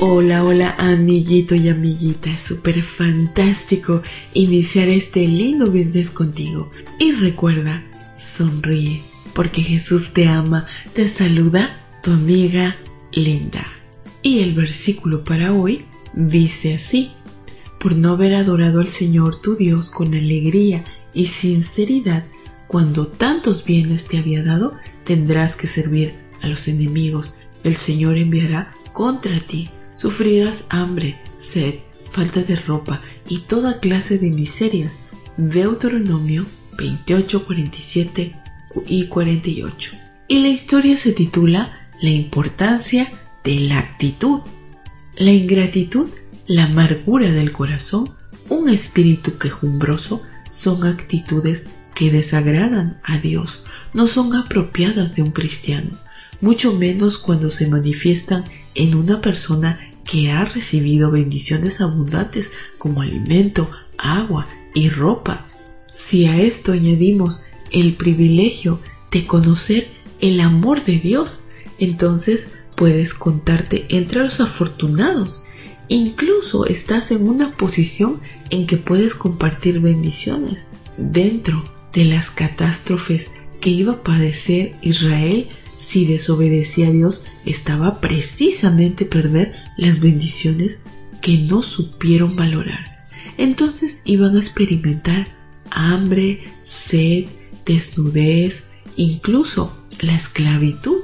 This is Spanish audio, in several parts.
Hola, hola amiguito y amiguita, es súper fantástico iniciar este lindo viernes contigo. Y recuerda, sonríe, porque Jesús te ama, te saluda tu amiga linda. Y el versículo para hoy dice así, por no haber adorado al Señor tu Dios con alegría y sinceridad, cuando tantos bienes te había dado, tendrás que servir a los enemigos. El Señor enviará contra ti Sufrirás hambre, sed, falta de ropa y toda clase de miserias. Deuteronomio 28, 47 y 48. Y la historia se titula La importancia de la actitud. La ingratitud, la amargura del corazón, un espíritu quejumbroso son actitudes que desagradan a Dios, no son apropiadas de un cristiano, mucho menos cuando se manifiestan en una persona que ha recibido bendiciones abundantes como alimento, agua y ropa. Si a esto añadimos el privilegio de conocer el amor de Dios, entonces puedes contarte entre los afortunados. Incluso estás en una posición en que puedes compartir bendiciones. Dentro de las catástrofes que iba a padecer Israel si desobedecía a Dios, estaba precisamente perder las bendiciones que no supieron valorar. Entonces iban a experimentar hambre, sed, desnudez, incluso la esclavitud.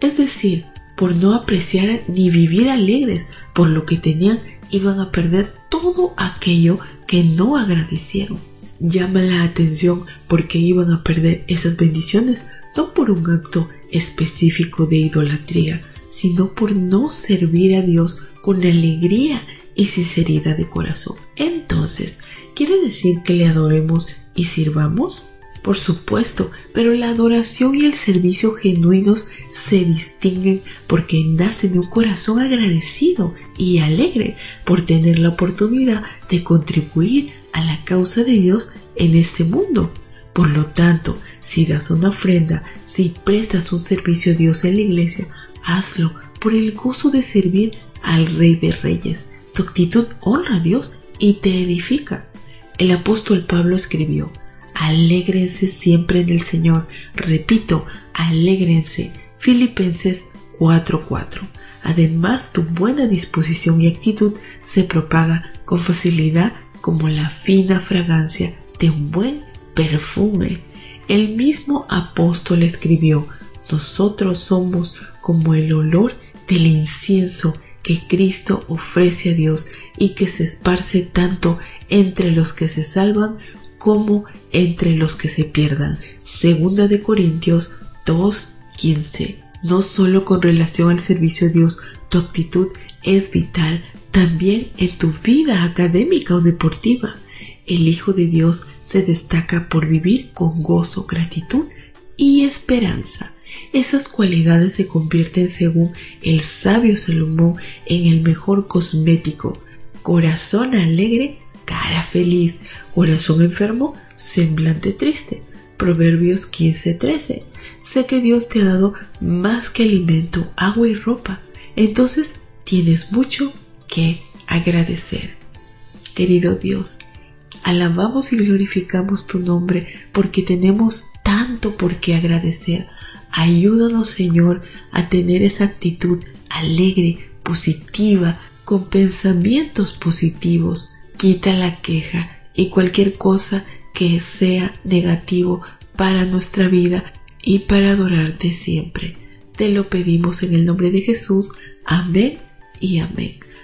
Es decir, por no apreciar ni vivir alegres por lo que tenían, iban a perder todo aquello que no agradecieron. Llama la atención porque iban a perder esas bendiciones no por un acto específico de idolatría, sino por no servir a Dios con alegría y sinceridad de corazón. Entonces, ¿quiere decir que le adoremos y sirvamos? Por supuesto, pero la adoración y el servicio genuinos se distinguen porque nacen de un corazón agradecido y alegre por tener la oportunidad de contribuir a la causa de Dios en este mundo. Por lo tanto, si das una ofrenda, si prestas un servicio a Dios en la iglesia, hazlo por el gozo de servir al Rey de Reyes. Tu actitud honra a Dios y te edifica. El apóstol Pablo escribió, alégrense siempre en el Señor. Repito, alégrense. Filipenses 4:4. Además, tu buena disposición y actitud se propaga con facilidad como la fina fragancia de un buen perfume. El mismo apóstol escribió, nosotros somos como el olor del incienso que Cristo ofrece a Dios y que se esparce tanto entre los que se salvan como entre los que se pierdan. Segunda de Corintios 2:15. No solo con relación al servicio a Dios, tu actitud es vital también en tu vida académica o deportiva. El Hijo de Dios se destaca por vivir con gozo, gratitud y esperanza. Esas cualidades se convierten, según el sabio Salomón, en el mejor cosmético. Corazón alegre, cara feliz. Corazón enfermo, semblante triste. Proverbios 15:13. Sé que Dios te ha dado más que alimento, agua y ropa. Entonces tienes mucho que agradecer. Querido Dios, alabamos y glorificamos tu nombre porque tenemos tanto por qué agradecer. Ayúdanos, Señor, a tener esa actitud alegre, positiva, con pensamientos positivos. Quita la queja y cualquier cosa que sea negativo para nuestra vida y para adorarte siempre. Te lo pedimos en el nombre de Jesús. Amén y amén.